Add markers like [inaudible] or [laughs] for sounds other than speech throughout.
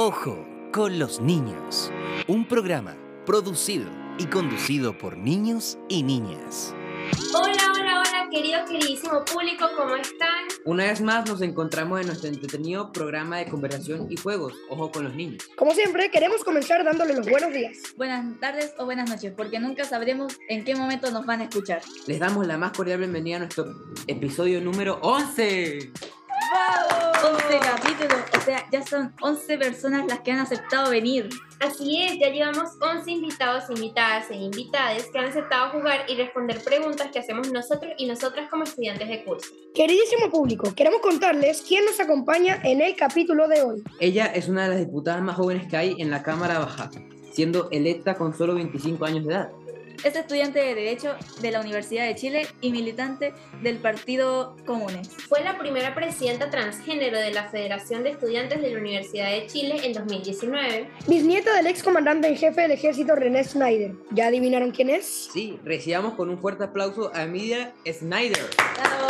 Ojo con los niños. Un programa producido y conducido por niños y niñas. Hola, hola, hola, querido, queridísimo público, ¿cómo están? Una vez más nos encontramos en nuestro entretenido programa de conversación y juegos, Ojo con los niños. Como siempre, queremos comenzar dándole los buenos días. Buenas tardes o buenas noches, porque nunca sabremos en qué momento nos van a escuchar. Les damos la más cordial bienvenida a nuestro episodio número 11. 11 capítulos, o sea, ya son 11 personas las que han aceptado venir. Así es, ya llevamos 11 invitados, invitadas e invitades que han aceptado jugar y responder preguntas que hacemos nosotros y nosotras como estudiantes de curso. Queridísimo público, queremos contarles quién nos acompaña en el capítulo de hoy. Ella es una de las diputadas más jóvenes que hay en la Cámara Baja, siendo electa con solo 25 años de edad. Es estudiante de Derecho de la Universidad de Chile y militante del Partido Comunes. Fue la primera presidenta transgénero de la Federación de Estudiantes de la Universidad de Chile en 2019. Bisnieta del ex comandante en jefe del ejército René Snyder. ¿Ya adivinaron quién es? Sí, recibamos con un fuerte aplauso a Emilia Snyder. ¡Bravo!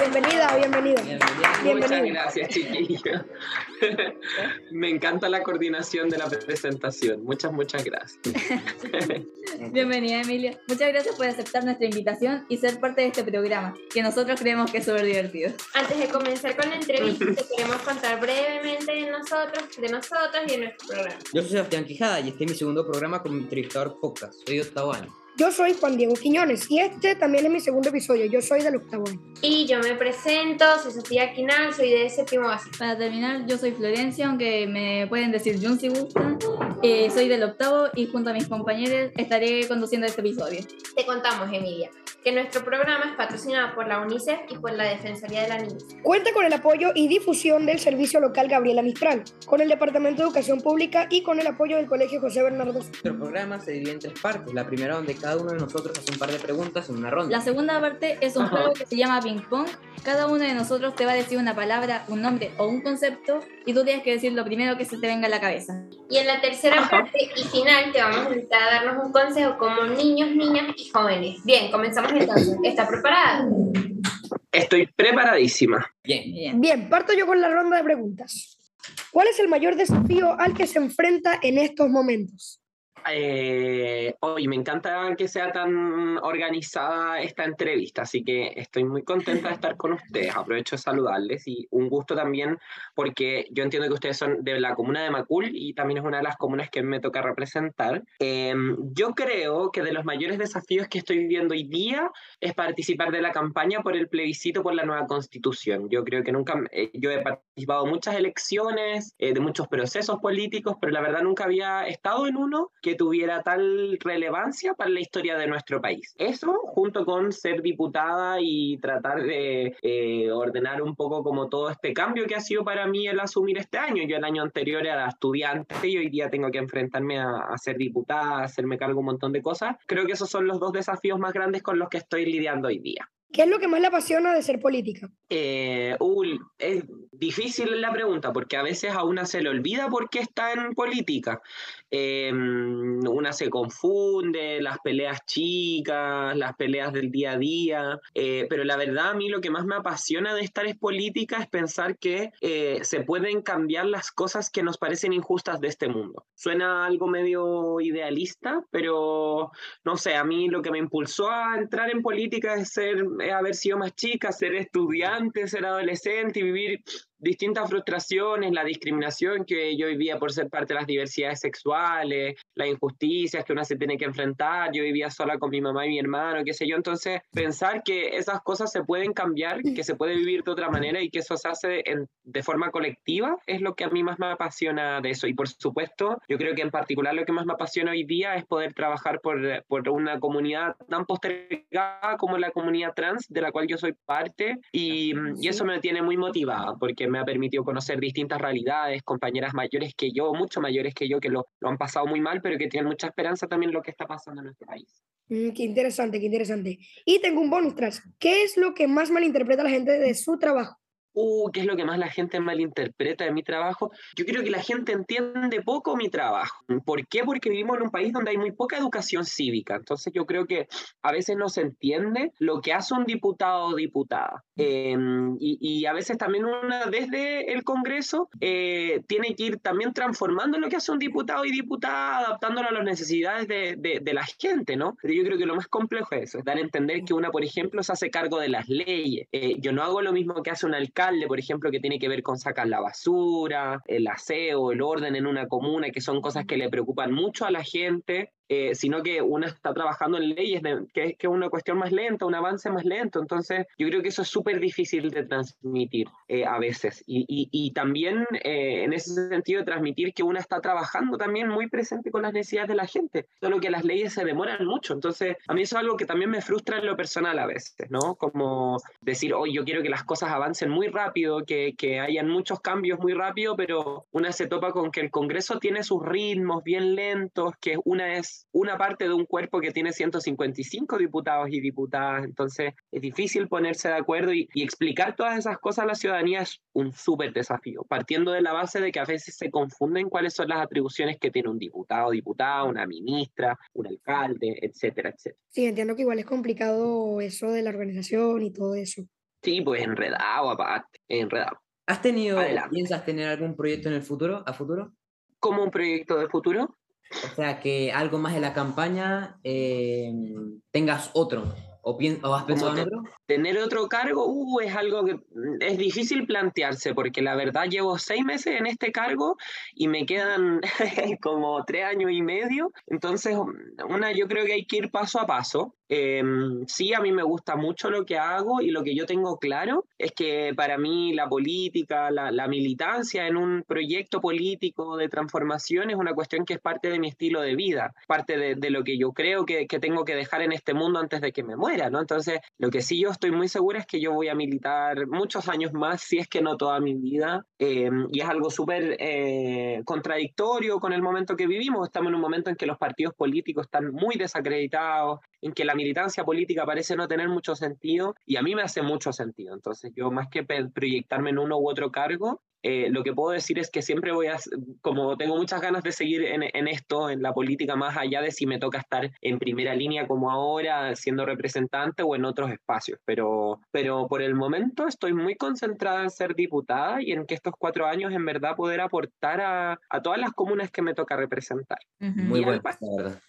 Bienvenida, bienvenida. Bienvenida. Bienvenida. Muchas gracias, chiquillo. [laughs] Me encanta la coordinación de la presentación. Muchas, muchas gracias. [laughs] Bienvenida, Muchas gracias por aceptar nuestra invitación y ser parte de este programa, que nosotros creemos que es súper divertido. Antes de comenzar con la entrevista, te queremos contar brevemente de nosotros, de nosotros y de nuestro programa. Yo soy Sebastián Quijada y este es mi segundo programa como entrevistador podcast. Soy de octavo año. Yo soy Juan Diego Quiñones y este también es mi segundo episodio. Yo soy del octavo. Y yo me presento, soy Sofía Quinal, soy de séptimo básico. Para terminar, yo soy Florencia, aunque me pueden decir Jun si gustan. Eh, soy del octavo y junto a mis compañeros estaré conduciendo este episodio. Te contamos, Emilia, que nuestro programa es patrocinado por la UNICEF y por la Defensoría de la Niñez. Cuenta con el apoyo y difusión del Servicio Local Gabriela Mistral, con el Departamento de Educación Pública y con el apoyo del Colegio José Bernardo. Nuestro programa se divide en tres partes. La primera donde cada uno de nosotros hace un par de preguntas en una ronda. La segunda parte es un juego que se llama ping pong. Cada uno de nosotros te va a decir una palabra, un nombre o un concepto y tú tienes que decir lo primero que se te venga a la cabeza. Y en la tercera parte y final te vamos a invitar a darnos un consejo como niños, niñas y jóvenes. Bien, comenzamos entonces. ¿Está preparada? Estoy preparadísima. Bien. Bien. Bien, parto yo con la ronda de preguntas. ¿Cuál es el mayor desafío al que se enfrenta en estos momentos? Eh, hoy me encanta que sea tan organizada esta entrevista, así que estoy muy contenta de estar con ustedes. Aprovecho de saludarles y un gusto también porque yo entiendo que ustedes son de la comuna de Macul y también es una de las comunas que me toca representar. Eh, yo creo que de los mayores desafíos que estoy viviendo hoy día es participar de la campaña por el plebiscito por la nueva constitución. Yo creo que nunca, eh, yo he participado en muchas elecciones, eh, de muchos procesos políticos, pero la verdad nunca había estado en uno que tuviera tal relevancia para la historia de nuestro país. Eso, junto con ser diputada y tratar de eh, ordenar un poco como todo este cambio que ha sido para mí el asumir este año. Yo el año anterior era estudiante y hoy día tengo que enfrentarme a, a ser diputada, a hacerme cargo de un montón de cosas. Creo que esos son los dos desafíos más grandes con los que estoy lidiando hoy día. ¿Qué es lo que más le apasiona de ser política? Eh, uy, es difícil la pregunta porque a veces a una se le olvida por qué está en política. Eh, una se confunde, las peleas chicas, las peleas del día a día, eh, pero la verdad a mí lo que más me apasiona de estar en política es pensar que eh, se pueden cambiar las cosas que nos parecen injustas de este mundo. Suena algo medio idealista, pero no sé, a mí lo que me impulsó a entrar en política es ser es haber sido más chica, ser estudiante, ser adolescente y vivir distintas frustraciones, la discriminación que yo vivía por ser parte de las diversidades sexuales, las injusticias que uno se tiene que enfrentar, yo vivía sola con mi mamá y mi hermano, qué sé yo, entonces pensar que esas cosas se pueden cambiar, que se puede vivir de otra manera y que eso se hace en- de forma colectiva es lo que a mí más me apasiona de eso. Y por supuesto yo creo que en particular lo que más me apasiona hoy día es poder trabajar por, por una comunidad tan postergada como la comunidad trans de la cual yo soy parte y, y eso me tiene muy motivada porque me ha permitido conocer distintas realidades, compañeras mayores que yo, mucho mayores que yo, que lo, han pasado muy mal, pero que tienen mucha esperanza también en lo que está pasando en nuestro país. Mm, qué interesante, qué interesante. Y tengo un bonus track. ¿Qué es lo que más malinterpreta la gente de su trabajo? Uh, ¿qué es lo que más la gente malinterpreta de mi trabajo? Yo creo que la gente entiende poco mi trabajo. ¿Por qué? Porque vivimos en un país donde hay muy poca educación cívica. Entonces yo creo que a veces no se entiende lo que hace un diputado o diputada. Em, y, a veces también una desde el Congreso eh, tiene que ir también transformando lo que hace un diputado y diputada, adaptándolo a las necesidades de, de, la gente, ¿no? Pero yo creo que lo más complejo es eso, es dar a entender que una, por ejemplo, se hace cargo de las leyes. Eh, yo no hago lo mismo que hace un alcalde, por ejemplo, que tiene que ver con sacar la basura, el aseo, el orden en una comuna, que son cosas que le preocupan mucho a la gente eh, sino que una está trabajando en leyes que, es una cuestión más lenta, un avance más lento. Entonces, yo creo que eso es súper difícil de transmitir eh, a veces. Y, y, también eh, en ese sentido, de transmitir que una está trabajando también muy presente con las necesidades de la gente, solo que las leyes se demoran mucho. Entonces, a mí eso es algo que también me frustra en lo personal a veces, ¿no? Como decir, hoy yo quiero que las cosas avancen muy rápido, que, que hayan muchos cambios muy rápido, pero una se topa con que el Congreso tiene sus ritmos bien lentos, que una es una parte de un cuerpo que tiene 155 diputados y diputadas, entonces es difícil ponerse de acuerdo y, explicar todas esas cosas a la ciudadanía es un súper desafío, partiendo de la base de que a veces se confunden cuáles son las atribuciones que tiene un diputado, diputada, una ministra, un alcalde, etcétera, etcétera. Sí, entiendo que igual es complicado eso de la organización y todo eso. Sí, pues enredado aparte, enredado. ¿Has tenido, piensas tener algún proyecto en el futuro, a futuro? ¿Como un proyecto de futuro? O sea, que algo más de la campaña eh, tengas otro. ¿O, ¿O, has pensado en otro? Tener otro cargo uh, es algo que es difícil plantearse, porque la verdad llevo seis meses en este cargo y me quedan [laughs] como tres años y medio. Entonces, una, yo creo que hay que ir paso a paso. Em, sí, a mí me gusta mucho lo que hago y lo que yo tengo claro es que para mí la política, la, militancia en un proyecto político de transformación es una cuestión que es parte de mi estilo de vida, parte de, lo que yo creo que, tengo que dejar en este mundo antes de que me muera, ¿no? Entonces, lo que sí yo estoy muy segura es que yo voy a militar muchos años más, si es que no toda mi vida, em, y es algo súper eh, contradictorio con el momento que vivimos. Estamos en un momento en que los partidos políticos están muy desacreditados, en que la militancia política parece no tener mucho sentido y a mí me hace mucho sentido. Entonces yo más que proyectarme en uno u otro cargo, eh, lo que puedo decir es que siempre voy a, como tengo muchas ganas de seguir en, en, esto, en la política, más allá de si me toca estar en primera línea como ahora, siendo representante o en otros espacios. Pero, pero por el momento estoy muy concentrada en ser diputada y en que estos cuatro años en verdad poder aportar a, a todas las comunas que me toca representar. Muy bueno,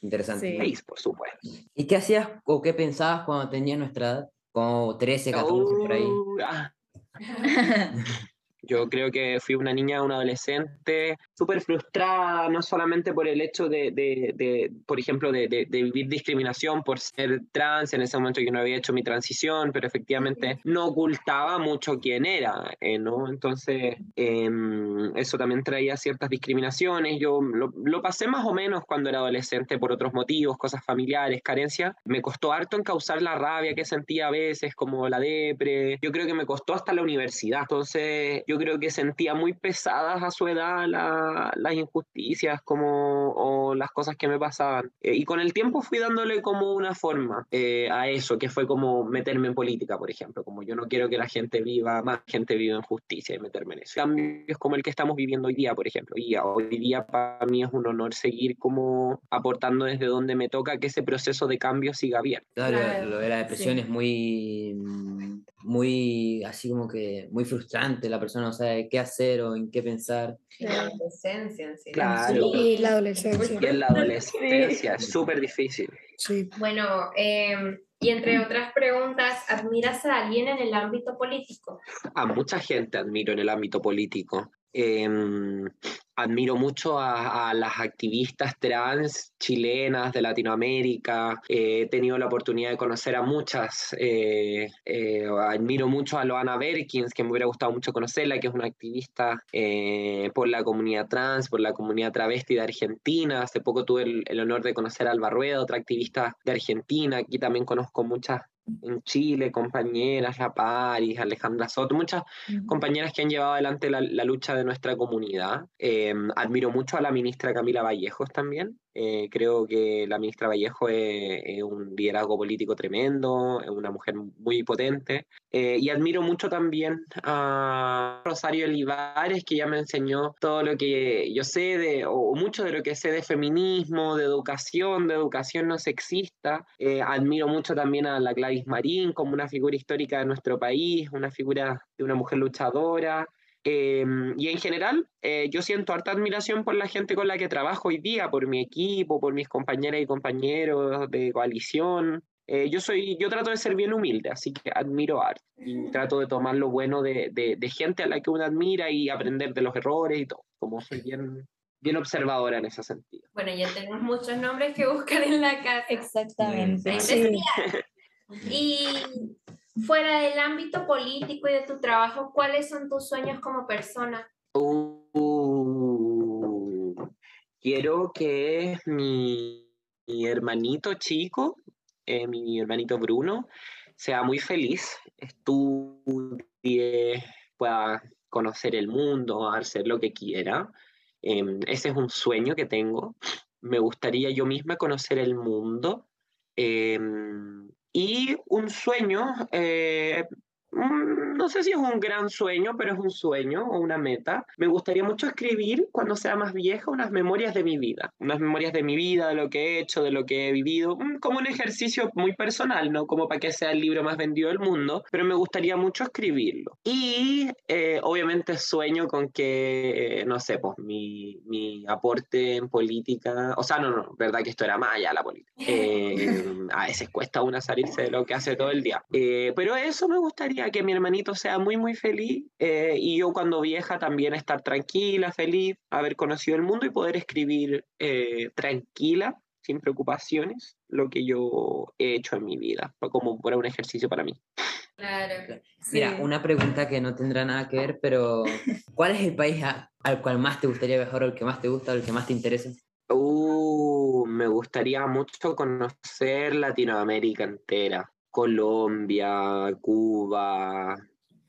interesante. País, por supuesto. ¿Y qué hacías o qué pensabas cuando tenías nuestra edad? Como 13, 14, por ahí. Ah. [laughs] Yo creo que fui una niña, una adolescente súper frustrada, no solamente por el hecho de, de, de por ejemplo, de, de, vivir discriminación por ser trans, en ese momento yo no había hecho mi transición, pero efectivamente no ocultaba mucho quién era, eh, ¿no? Entonces, em, eso también traía ciertas discriminaciones. Yo lo, lo, pasé más o menos cuando era adolescente por otros motivos, cosas familiares, carencias. Me costó harto encauzar la rabia que sentía a veces, como la depre. Yo creo que me costó hasta la universidad. Entonces, yo creo que sentía muy pesadas a su edad las injusticias como, o las cosas que me pasaban. Eh, y con el tiempo fui dándole como una forma eh, a eso, que fue como meterme en política, por ejemplo, como yo no quiero que la gente viva, más gente viva en justicia y meterme en eso. Cambios como el que estamos viviendo hoy día, por ejemplo. Y hoy día para mí es un honor seguir como aportando desde donde me toca que ese proceso de cambio siga abierto. Claro, lo de la depresión es muy muy, así como que muy frustrante, la persona no sabe qué hacer o en qué pensar. La adolescencia en sí. Claro. Y la adolescencia. Y la adolescencia, es súper difícil. Sí. Bueno, eh, y entre otras preguntas, ¿admiras a alguien en el ámbito político? A mucha gente admiro en el ámbito político. Em, admiro mucho a, las activistas trans chilenas de Latinoamérica. he tenido la oportunidad de conocer a muchas. Eh, eh, admiro mucho a Loana Berkins, que me hubiera gustado mucho conocerla, que es una activista eh, por la comunidad trans, por la comunidad travesti de Argentina. Hace poco tuve el, el honor de conocer a Alba Rueda, otra activista de Argentina. Aquí también conozco muchas en Chile, compañeras, La Paris, Alejandra Soto, muchas compañeras que han llevado adelante la, lucha de nuestra comunidad. Eh, admiro mucho a la ministra Camila Vallejos también, Eh, creo que la ministra Vallejo es, un liderazgo político tremendo, es una mujer muy potente. Eh, y admiro mucho también a Rosario Olivares, que ya me enseñó todo lo que yo sé, de, o mucho de lo que sé de feminismo, de educación, de educación no sexista. Eh, admiro mucho también a la Gladys Marín como una figura histórica de nuestro país, una figura de una mujer luchadora. Em, y en general, eh, yo siento harta admiración por la gente con la que trabajo hoy día, por mi equipo, por mis compañeras y compañeros de coalición. Eh, yo, soy, yo trato de ser bien humilde, así que admiro arte y trato de tomar lo bueno de, de, gente a la que uno admira y aprender de los errores y todo, como soy bien, bien observadora en ese sentido. Bueno, ya tenemos muchos nombres que buscar en la casa. Exactamente. Y fuera del ámbito político y de tu trabajo, ¿cuáles son tus sueños como persona? Uh, quiero que mi, hermanito chico, eh, mi hermanito Bruno, sea muy feliz, estudie, pueda conocer el mundo, hacer lo que quiera. Em, ese es un sueño que tengo. Me gustaría yo misma conocer el mundo. Em, y un sueño, eh, no sé si es un gran sueño, pero es un sueño o una meta. Me gustaría mucho escribir cuando sea más vieja unas memorias de mi vida, unas memorias de mi vida, de lo que he hecho, de lo que he vivido, mm, como un ejercicio muy personal, no como para que sea el libro más vendido del mundo, pero me gustaría mucho escribirlo. Y eh, obviamente sueño con que, no sé, pues mi, mi, aporte en política, o sea, no, no, verdad que esto era más allá la política. [laughs] Eh, a veces cuesta una salirse de lo que hace todo el día. Eh, pero eso me gustaría que mi hermanito sea muy, muy feliz eh, y yo cuando vieja también estar tranquila, feliz, haber conocido el mundo y poder escribir eh, tranquila, sin preocupaciones, lo que yo he hecho en mi vida, como por un ejercicio para mí. Claro. Mira, una pregunta que no tendrá nada que ver, pero ¿cuál es el país al cual más te gustaría viajar o el que más te gusta o el que más te interesa? Uh, me gustaría mucho conocer Latinoamérica entera. Colombia, Cuba,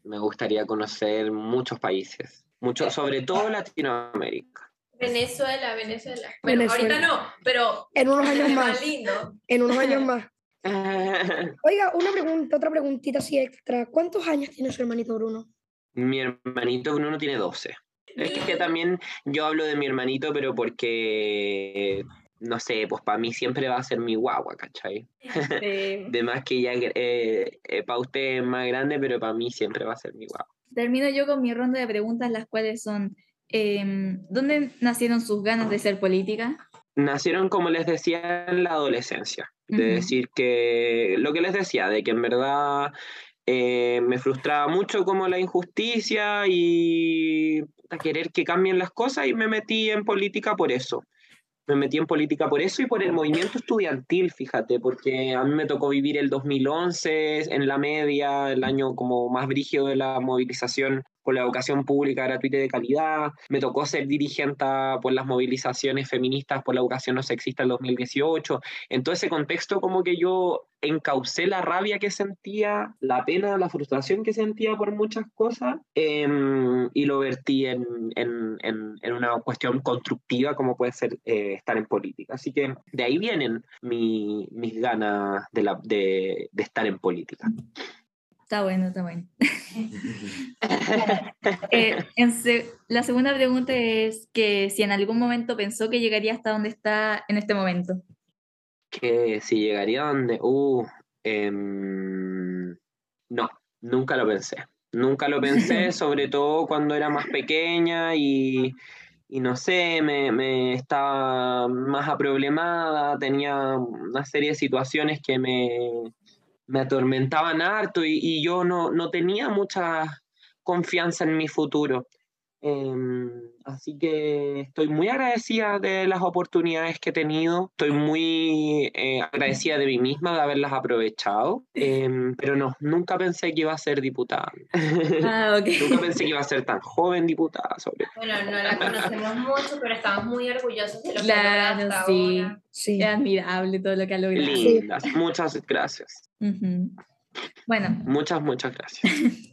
me gustaría conocer muchos países, mucho, sobre todo Latinoamérica. Venezuela, Venezuela. Bueno, ahorita no, pero en unos [laughs] años más. Lindo. En unos años más. [laughs] Oiga, una pregunta, otra preguntita así extra. ¿Cuántos años tiene su hermanito Bruno? Mi hermanito Bruno tiene 12. Es que también yo hablo de mi hermanito, pero porque no sé, pues para mí siempre va a ser mi guagua, ¿cachai? [laughs] de más que ya eh, eh, para usted es más grande, pero para mí siempre va a ser mi guagua. Termino yo con mi ronda de preguntas, las cuales son, em, ¿dónde nacieron sus ganas de ser política? Nacieron, como les decía, en la adolescencia. De decir que, lo que les decía, de que en verdad eh, me frustraba mucho como la injusticia y a querer que cambien las cosas y me metí en política por eso me metí en política por eso y por el movimiento estudiantil, fíjate, porque a mí me tocó vivir el 2011 en la media, el año como más brígido de la movilización por la educación pública gratuita y de calidad. Me tocó ser dirigente por las movilizaciones feministas por la educación no sexista en 2018. En todo ese contexto como que yo encaucé la rabia que sentía, la pena, la frustración que sentía por muchas cosas em, y lo vertí en, en, en, una cuestión constructiva como puede ser eh, estar en política. Así que de ahí vienen mi, mis ganas de, la, de, de estar en política. Está bueno, está bueno. [laughs] Eh, la segunda pregunta es que si en algún momento pensó que llegaría hasta donde está en este momento. Que si llegaría donde... Uh, em, no, nunca lo pensé. Nunca lo pensé, [laughs] sobre todo cuando era más pequeña y, y no sé, me, me, estaba más aproblemada, tenía una serie de situaciones que me, me atormentaban harto y, yo no, no, tenía mucha confianza en mi futuro. Em, así que estoy muy agradecida de las oportunidades que he tenido, estoy muy eh, agradecida de mí misma de haberlas aprovechado, [laughs] em, pero no, nunca pensé que iba a ser diputada. Ah, nunca pensé que iba a [laughs] ser tan joven diputada sobre Bueno, no la conocemos mucho, pero estamos muy orgullosos de lo que ha logrado sí, Sí, es admirable todo lo que ha logrado. Lindas, muchas gracias. Bueno. Muchas, muchas gracias. [laughs]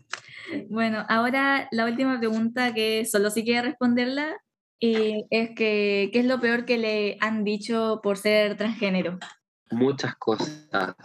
Bueno, ahora la última pregunta que solo si quiere responderla Y es que, ¿qué es lo peor que le han dicho por ser transgénero? Muchas cosas.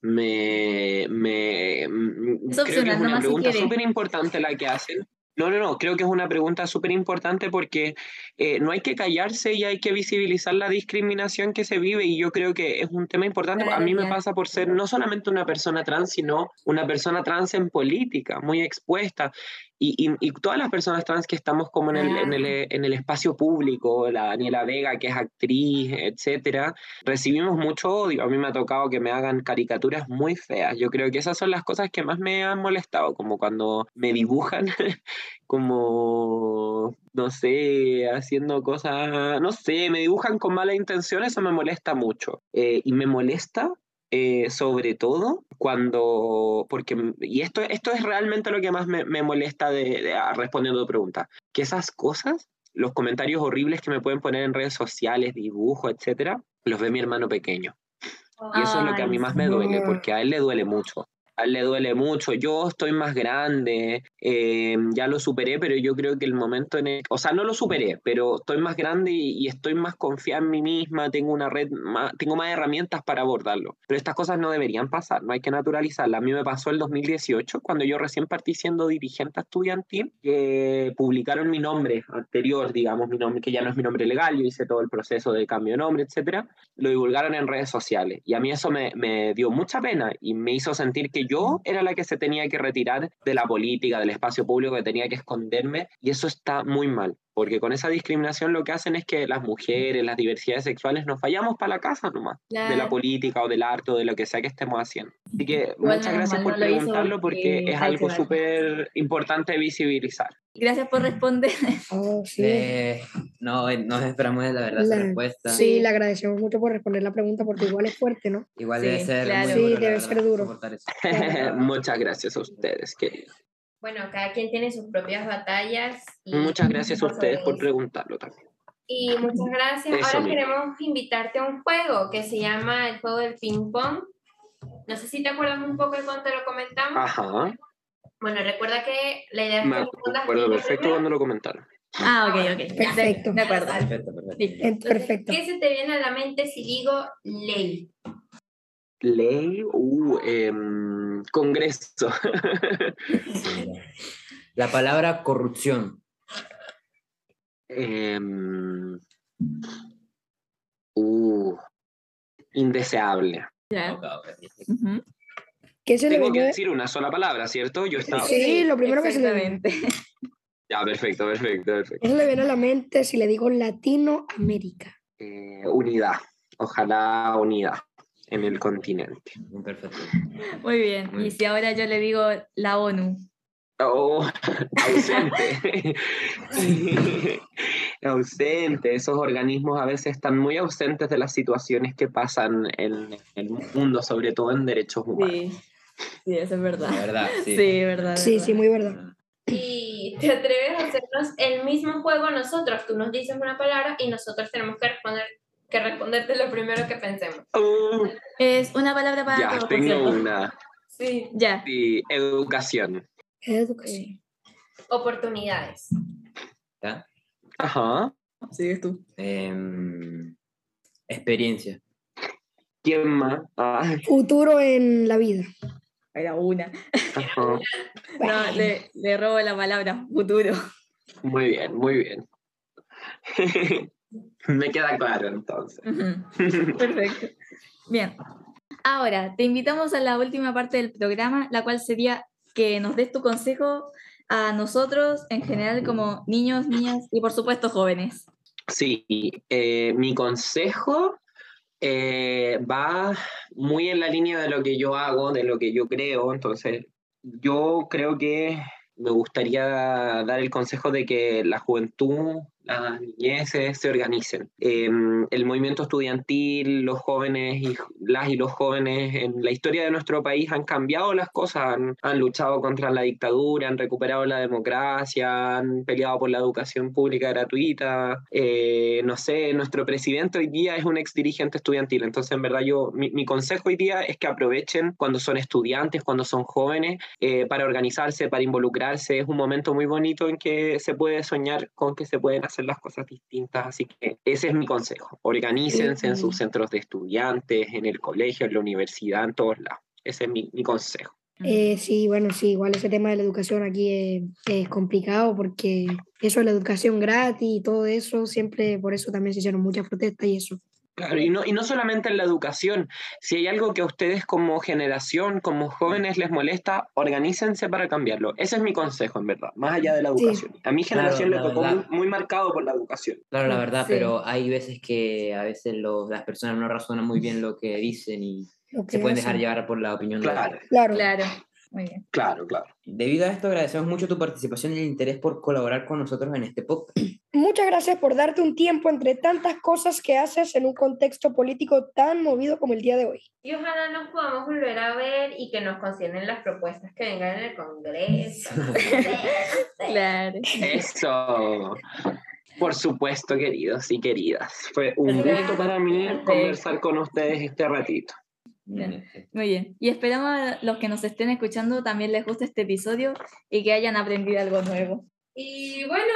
Me, me mm, Es creo que es una pregunta súper importante la que hacen. No, no, no, creo que es una pregunta súper importante porque eh, no hay que callarse y hay que visibilizar la discriminación que se vive y yo creo que es un tema importante. A mí me pasa por ser no solamente una persona trans, sino una persona trans en política, muy expuesta. Y, y, y todas las personas trans que estamos como en el, en el, en el espacio público, la Daniela Vega, que es actriz, etcétera, recibimos mucho odio. A mí me ha tocado que me hagan caricaturas muy feas. Yo creo que esas son las cosas que más me han molestado, como cuando me dibujan [laughs] como, no sé, haciendo cosas, no sé, me dibujan con mala intención, eso me molesta mucho. Eh, y me molesta eh, sobre todo cuando, porque, y esto, esto es realmente lo que más me, me molesta de, de- ah, respondiendo a tu pregunta, que esas cosas, los comentarios horribles que me pueden poner en redes sociales, dibujos, etcétera, los ve mi hermano pequeño. Y eso es lo que a mí más me duele, porque a él le duele mucho. A él le duele mucho. Yo estoy más grande, eh, ya lo superé, pero yo creo que el momento en el... O sea, no lo superé, pero estoy más grande y, y estoy más confiada en mí misma, tengo una red, más, tengo más herramientas para abordarlo. Pero estas cosas no deberían pasar, no hay que naturalizarlas. A mí me pasó el 2018, cuando yo recién partí siendo dirigente estudiantil, que publicaron mi nombre anterior, digamos, mi nombre, que ya no es mi nombre legal, yo hice todo el proceso de cambio de nombre, etcétera lo divulgaron en redes sociales. Y a mí eso me, me dio mucha pena y me hizo sentir que yo era la que se tenía que retirar de la política, del espacio público, que tenía que esconderme. Y eso está muy mal, porque con esa discriminación lo que hacen es que las mujeres, las diversidades sexuales, nos fallamos para la casa nomás, de la Claro. política o del arte o de lo que sea que estemos haciendo. Así que Igual muchas gracias por preguntarlo porque es algo súper importante visibilizar. Gracias por responder. [laughs] Oh, sí. Eh, no, eh, nos esperamos la verdad La- respuesta. Sí, le agradecemos mucho por responder la pregunta porque igual es fuerte, ¿no? Igual Sí, debe ser claro. muy Sí, duro, debe ser duro. [laughs] Claro. muchas gracias a ustedes, queridos. Bueno, cada quien tiene sus propias batallas. Y Muchas gracias a ustedes por preguntarlo también. Y muchas gracias. Eso Ahora mismo. queremos invitarte a un juego que se llama el juego del ping pong. No sé si te acuerdas un poco de cuando te lo comentamos. Ajá. Bueno, recuerda que la idea es Me acuerdo perfecto cuando lo comentaron. Ah, ok, ok. Perfecto. De, acuerdo. Perfecto, perfecto. Entonces, Perfecto. ¿Qué se te viene a la mente si digo ley? Ley, uh, Congreso. [laughs] La palabra corrupción. Em, uh, indeseable. ¿Qué se le Tengo que viene? decir una sola palabra, ¿cierto? Yo estaba. Sí, lo primero que se le viene. [laughs] Ya, perfecto, perfecto, perfecto. ¿Qué se le viene a la mente si le digo Latinoamérica? Eh, unidad. Ojalá unidad en el continente. Perfecto. Muy bien. Muy Y si ahora yo le digo la ONU. Oh, [laughs] ausente. ausente. Esos organismos a veces están muy ausentes de las situaciones que pasan en el mundo, sobre todo en derechos humanos. Sí. Sí, eso es verdad. Verdad, sí. Sí, verdad. Sí, verdad. sí, muy verdad. Y te atreves a hacernos el mismo juego nosotros. Tú nos dices una palabra y nosotros tenemos que responder que responderte lo primero que pensemos. Uh, Es una palabra para ya, todos, tengo una. Sí. Ya. Sí, educación. Educación. Oportunidades. ¿Ya? Ajá. Sigues tú. Em, experiencia. ¿Quién más? Ah, Futuro en la vida. Era una. ajá. [laughs] No, le, le robo la palabra futuro. Muy bien, muy bien. [laughs] Me queda claro entonces. [laughs] Perfecto. Bien. Ahora, te invitamos a la última parte del programa, la cual sería que nos des tu consejo a nosotros en general como niños, niñas y por supuesto jóvenes. Sí, eh, mi consejo eh, va muy en la línea de lo que yo hago, de lo que yo creo. Entonces, yo creo que me gustaría dar el consejo de que la juventud, las niñeces se organicen. Eh, el movimiento estudiantil, los jóvenes y las y los jóvenes en la historia de nuestro país han cambiado las cosas, han, han luchado contra la dictadura, han recuperado la democracia, han peleado por la educación pública gratuita. Eh, no sé, nuestro presidente hoy día es un ex dirigente estudiantil, entonces en verdad yo, mi, mi consejo hoy día es que aprovechen cuando son estudiantes, cuando son jóvenes, eh, para organizarse, para involucrarse. Es un momento muy bonito en que se puede soñar con que se pueden hacer hacer las cosas distintas. Así que ese es mi consejo. Organícense en sus centros de estudiantes, en el colegio, en la universidad, en todos lados. Ese es mi, mi consejo. Eh, sí, bueno, sí, igual ese tema de la educación aquí es, es complicado porque eso de la educación gratis y todo eso, siempre por eso también se hicieron muchas protestas y eso. Claro, y no, y no solamente en la educación. Si hay algo que a ustedes como generación, como jóvenes les molesta, organícense para cambiarlo. Ese es mi consejo, en verdad, más allá de la Sí. educación. A mi generación Claro, le la tocó muy, muy marcado por la educación. Claro, la verdad, Sí. pero hay veces que a veces los- las personas no razonan muy bien lo que dicen y se pueden dejar hacen. llevar por la opinión de Claro, otros. Claro. Claro, muy bien. claro, claro. Debido a esto, agradecemos mucho tu participación y el interés por colaborar con nosotros en este podcast. Muchas gracias por darte un tiempo entre tantas cosas que haces en un contexto político tan movido como el día de hoy. Y ojalá nos podamos volver a ver y que nos consideren las propuestas que vengan en el Congreso. [laughs] Claro. Eso. Por supuesto, queridos y queridas. Fue un gusto para mí conversar con ustedes este ratito. Bien. Muy bien. Y esperamos a los que nos estén escuchando también les guste este episodio y que hayan aprendido algo nuevo. Y bueno,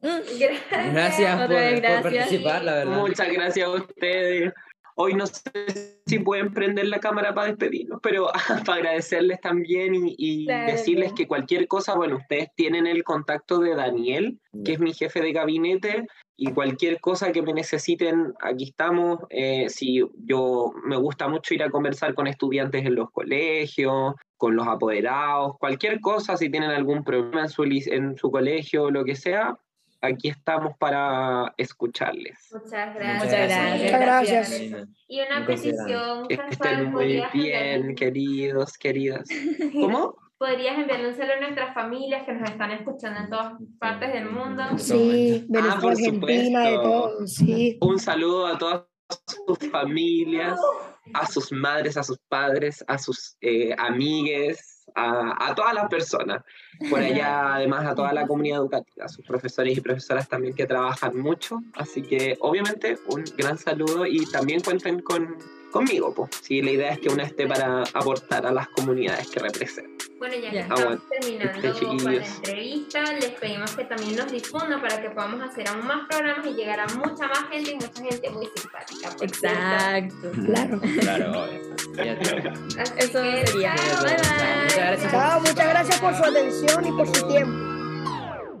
Mm. gracias. Gracias por, vez por gracias. participar, la verdad. Muchas gracias a ustedes. Hoy no sé si pueden prender la cámara para despedirnos, pero [laughs] para agradecerles también y, y Claro, decirles que cualquier cosa, bueno, ustedes tienen el contacto de Daniel, que es mi jefe de gabinete, y cualquier cosa que me necesiten, aquí estamos. Eh, si yo me gusta mucho ir a conversar con estudiantes en los colegios, con los apoderados, cualquier cosa, si tienen algún problema en su, en su colegio, lo que sea, aquí estamos para escucharles. Muchas gracias. Muchas gracias. Muchas gracias. Y una Muy considerado. petición, Que estén muy ¿podrías bien, queridos, queridas. [laughs] ¿Cómo? podrías enviarle un saludo a nuestras familias que nos están escuchando en todas partes del mundo. Sí, Ah, Venezuela, por Argentina, de supuesto. todo, sí. Un saludo a todas sus familias, a sus madres, a sus padres, a sus eh, amigues, a, a todas las personas. Por allá, además, a toda la comunidad educativa, a sus profesores y profesoras también que trabajan mucho. Así que, obviamente, un gran saludo y también cuenten con, conmigo. Pues. Sí, la idea es que una esté para aportar a las comunidades que representa. Bueno, ya que estamos terminando este, con la entrevista, les pedimos que también nos difundan para que podamos hacer aún más programas y llegar a mucha más gente y mucha gente muy simpática. Exacto. Claro. [laughs] Claro, Eso sería. chao. Bye bye. Muchas gracias. Chao, muchas gracias por su atención y por su tiempo.